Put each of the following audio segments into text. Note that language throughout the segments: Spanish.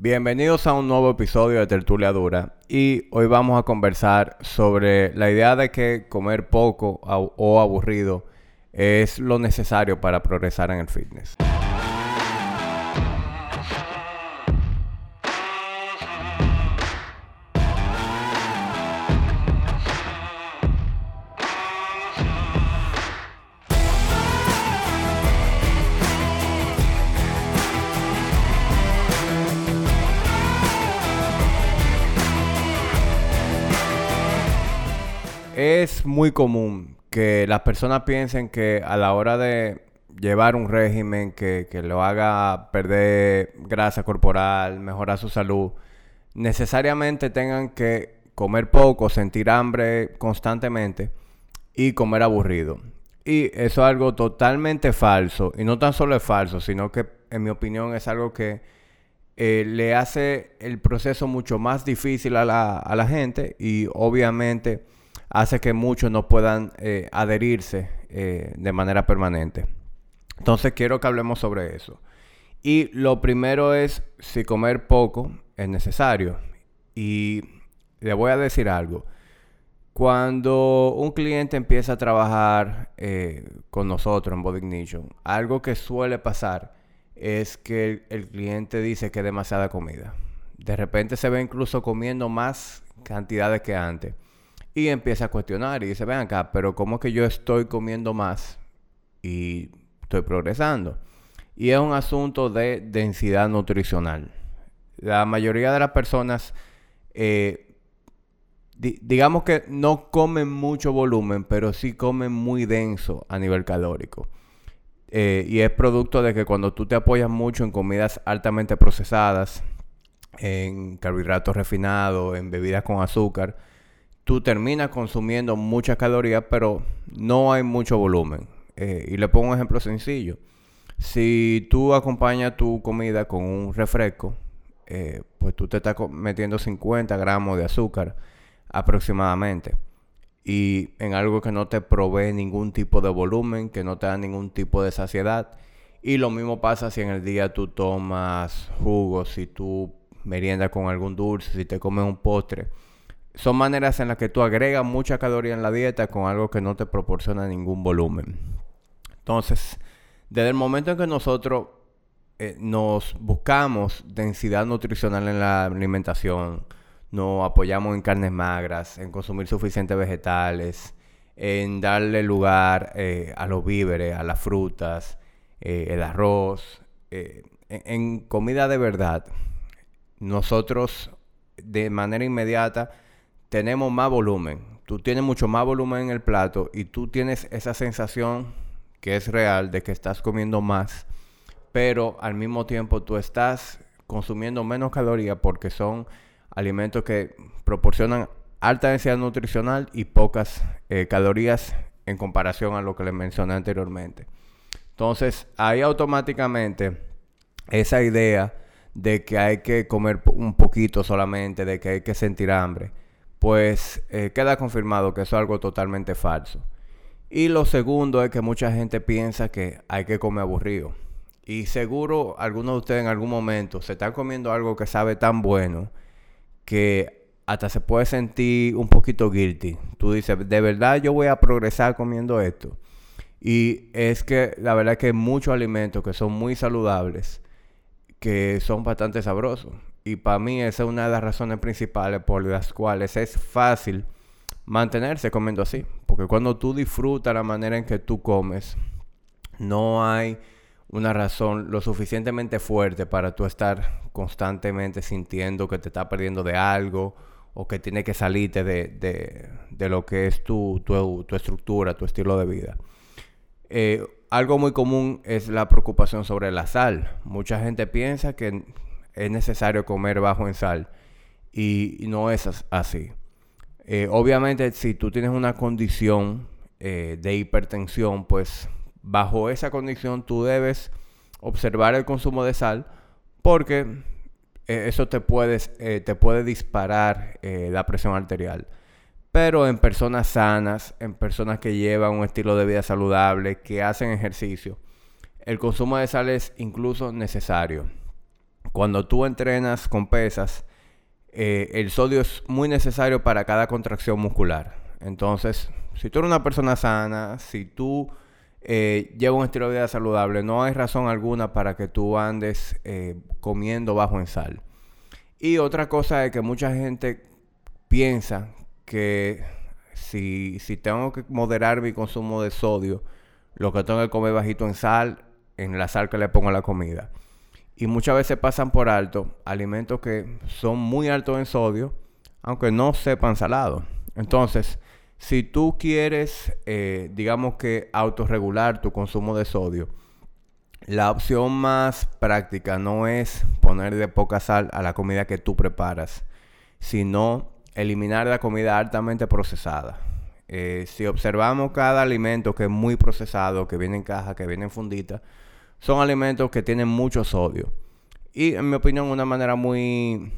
Bienvenidos a un nuevo episodio de Tertulia Dura y hoy vamos a conversar sobre la idea de que comer poco o aburrido es lo necesario para progresar en el fitness. Es muy común que las personas piensen que a la hora de llevar un régimen que, lo haga perder grasa corporal, mejorar su salud, necesariamente tengan que comer poco, sentir hambre constantemente y comer aburrido. Y eso es algo totalmente falso. Y no tan solo es falso, sino que en mi opinión es algo que eh, le hace el proceso mucho más difícil a la, a la gente y obviamente hace que muchos no puedan eh, adherirse eh, de manera permanente. Entonces quiero que hablemos sobre eso. Y lo primero es si comer poco es necesario. Y le voy a decir algo. Cuando un cliente empieza a trabajar eh, con nosotros en Body Ignition, algo que suele pasar es que el cliente dice que es demasiada comida. De repente se ve incluso comiendo más cantidades que antes. Y empieza a cuestionar y dice, ven acá, pero ¿cómo que yo estoy comiendo más y estoy progresando? Y es un asunto de densidad nutricional. La mayoría de las personas, eh, digamos que no comen mucho volumen, pero sí comen muy denso a nivel calórico. Eh, y es producto de que cuando tú te apoyas mucho en comidas altamente procesadas, en carbohidratos refinados, en bebidas con azúcar, tú terminas consumiendo muchas calorías, pero no hay mucho volumen. Eh, y le pongo un ejemplo sencillo. Si tú acompañas tu comida con un refresco, eh, pues tú te estás metiendo 50 gramos de azúcar aproximadamente. Y en algo que no te provee ningún tipo de volumen, que no te da ningún tipo de saciedad. Y lo mismo pasa si en el día tú tomas jugos, si tú meriendas con algún dulce, si te comes un postre son maneras en las que tú agregas mucha caloría en la dieta con algo que no te proporciona ningún volumen. Entonces, desde el momento en que nosotros eh, nos buscamos densidad nutricional en la alimentación, nos apoyamos en carnes magras, en consumir suficientes vegetales, en darle lugar eh, a los víveres, a las frutas, eh, el arroz, en comida de verdad, nosotros de manera inmediata tenemos más volumen. Tú tienes mucho más volumen en el plato y tú tienes esa sensación que es real de que estás comiendo más, pero al mismo tiempo tú estás consumiendo menos calorías porque son alimentos que proporcionan alta densidad nutricional y pocas eh, calorías en comparación a lo que les mencioné anteriormente. Entonces, ahí automáticamente esa idea de que hay que comer un poquito solamente, de que hay que sentir hambre, pues eh, queda confirmado que eso es algo totalmente falso. Y lo segundo es que mucha gente piensa que hay que comer aburrido. Y seguro algunos de ustedes en algún momento se están comiendo algo que sabe tan bueno que hasta se puede sentir un poquito guilty. Tú dices, de verdad yo voy a progresar comiendo esto. Y es que la verdad es que hay muchos alimentos que son muy saludables, que son bastante sabrosos. Y para mí esa es una de las razones principales por las cuales es fácil mantenerse comiendo así. Porque cuando tú disfrutas la manera en que tú comes, no hay una razón lo suficientemente fuerte para tú estar constantemente sintiendo que te estás perdiendo de algo o que tiene que salirte de, lo que es tu, tu, estructura, tu estilo de vida. Eh, algo muy común es la preocupación sobre la sal. Mucha gente piensa que es necesario comer bajo en sal. Y, no es así. Eh, obviamente, si tú tienes una condición eh, de hipertensión, pues bajo esa condición tú debes observar el consumo de sal porque eh, eso te, puedes, te puede disparar la presión arterial. Pero en personas sanas, en personas que llevan un estilo de vida saludable, que hacen ejercicio, el consumo de sal es incluso necesario cuando tú entrenas con pesas, eh, el sodio es muy necesario para cada contracción muscular. Entonces, si tú eres una persona sana, si tú eh, llevas un estilo de vida saludable, no hay razón alguna para que tú andes eh, comiendo bajo en sal. Y otra cosa es que mucha gente piensa que si, si tengo que moderar mi consumo de sodio, lo que tengo que comer bajito en sal, en la sal que le pongo a la comida. Y muchas veces pasan por alto alimentos que son muy altos en sodio, aunque no sepan salado. Entonces, si tú quieres, eh, digamos que autorregular tu consumo de sodio, la opción más práctica no es poner de poca sal a la comida que tú preparas, sino eliminar la comida altamente procesada. Eh, si observamos cada alimento que es muy procesado, que viene en caja, que viene en fundita, son alimentos que tienen mucho sodio. Y en mi opinión, una manera muy,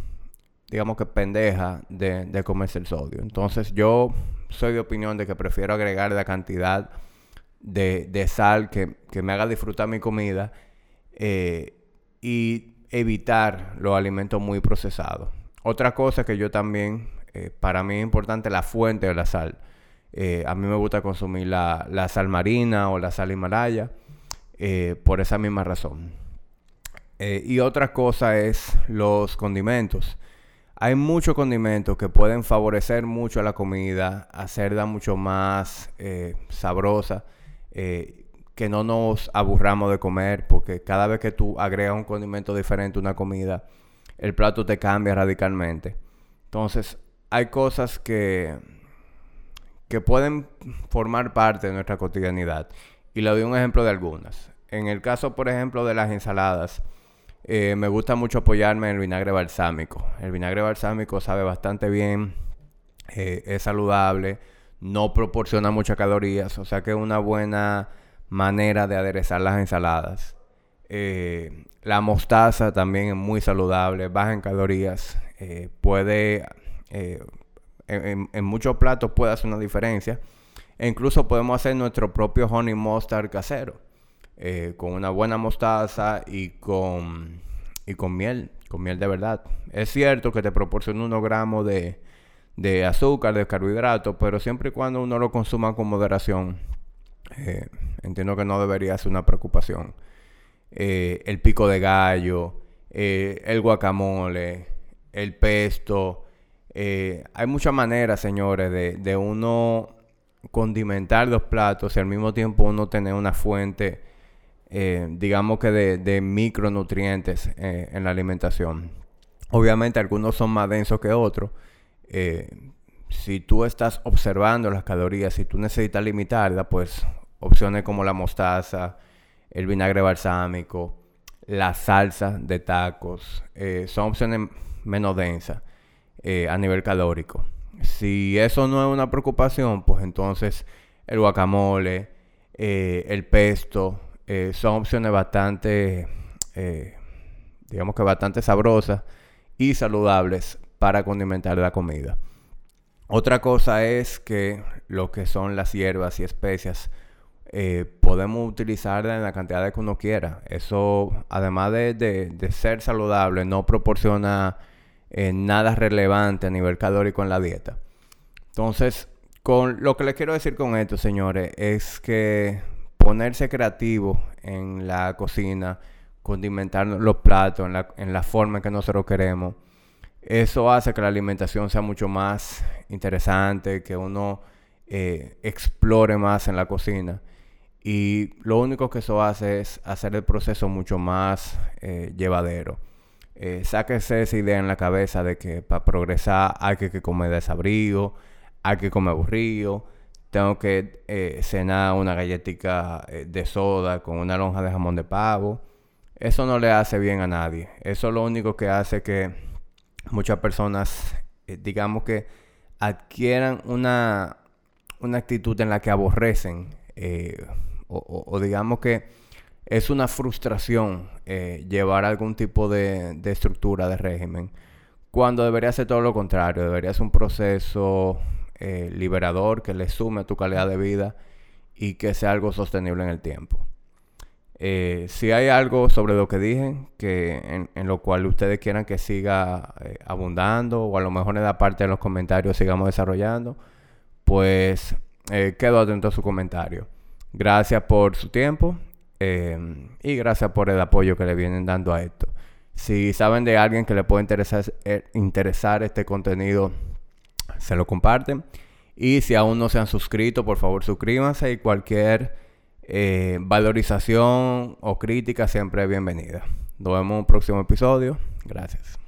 digamos que pendeja de, de comerse el sodio. Entonces yo soy de opinión de que prefiero agregar la cantidad de, sal que, me haga disfrutar mi comida eh, y evitar los alimentos muy procesados. Otra cosa que yo también, eh, para mí es importante la fuente de la sal. Eh, a mí me gusta consumir la, la, sal marina o la sal himalaya por esa misma razón. y otra cosa es los condimentos. Hay muchos condimentos que pueden favorecer mucho a la comida, hacerla mucho más eh, sabrosa, eh, que no nos aburramos de comer, porque cada vez que tú agregas un condimento diferente a una comida, el plato te cambia radicalmente. Entonces, hay cosas que, que pueden formar parte de nuestra cotidianidad. Y le doy un ejemplo de algunas. En el caso, por ejemplo, de las ensaladas, eh, me gusta mucho apoyarme en el vinagre balsámico. El vinagre balsámico sabe bastante bien, eh, es saludable, no proporciona muchas calorías, o sea que es una buena manera de aderezar las ensaladas. Eh, la mostaza también es muy saludable, baja en calorías, puede, en, en, muchos platos puede hacer una diferencia. E incluso podemos hacer nuestro propio honey mustard casero. Eh, con una buena mostaza y con, y con miel, con miel de verdad. Es cierto que te proporciona unos gramos de, de azúcar, de carbohidratos, pero siempre y cuando uno lo consuma con moderación, eh, entiendo que no debería ser una preocupación. Eh, el pico de gallo, el guacamole, el pesto. hay muchas maneras, señores, de, de, uno condimentar los platos y al mismo tiempo uno tener una fuente eh, digamos que de, micronutrientes eh, en la alimentación. Obviamente algunos son más densos que otros. Eh, si tú estás observando las calorías, si tú necesitas limitarla, pues opciones como la mostaza, el vinagre balsámico, la salsa de tacos, son opciones menos densas a nivel calórico. Si eso no es una preocupación, pues entonces el guacamole, el pesto, eh, son opciones bastante, eh, digamos que bastante sabrosas y saludables para condimentar la comida. Otra cosa es que lo que son las hierbas y especias eh, podemos utilizarlas en la cantidad de que uno quiera. Eso, además de, ser saludable, no proporciona nada relevante a nivel calórico en la dieta. Entonces, con lo que les quiero decir con esto, señores, es que ponerse creativo en la cocina, condimentar los platos en la, en forma en que nosotros queremos. Eso hace que la alimentación sea mucho más interesante, que uno eh, explore más en la cocina. Y lo único que eso hace es hacer el proceso mucho más eh, llevadero. Eh, sáquese esa idea en la cabeza de que para progresar hay que, comer desabrigo, hay que comer aburrido tengo que eh, cenar una galletita eh, de soda con una lonja de jamón de pavo. Eso no le hace bien a nadie. Eso es lo único que hace que muchas personas, eh, digamos que, adquieran una, una actitud en la que aborrecen o, digamos que es una frustración llevar algún tipo de, estructura de régimen. Cuando debería ser todo lo contrario, debería ser un proceso eh, liberador, que le sume a tu calidad de vida y que sea algo sostenible en el tiempo. Eh, si hay algo sobre lo que dije, que en, lo cual ustedes quieran que siga eh, abundando, o a lo mejor en la parte de los comentarios sigamos desarrollando, pues eh, quedo atento a su comentario. Gracias por su tiempo y gracias por el apoyo que le vienen dando a esto. Si saben de alguien que le puede interesar, interesar este contenido, se lo comparten. Y si aún no se han suscrito, por favor suscríbanse y cualquier eh, valorización o crítica siempre es bienvenida. Nos vemos en un próximo episodio. Gracias.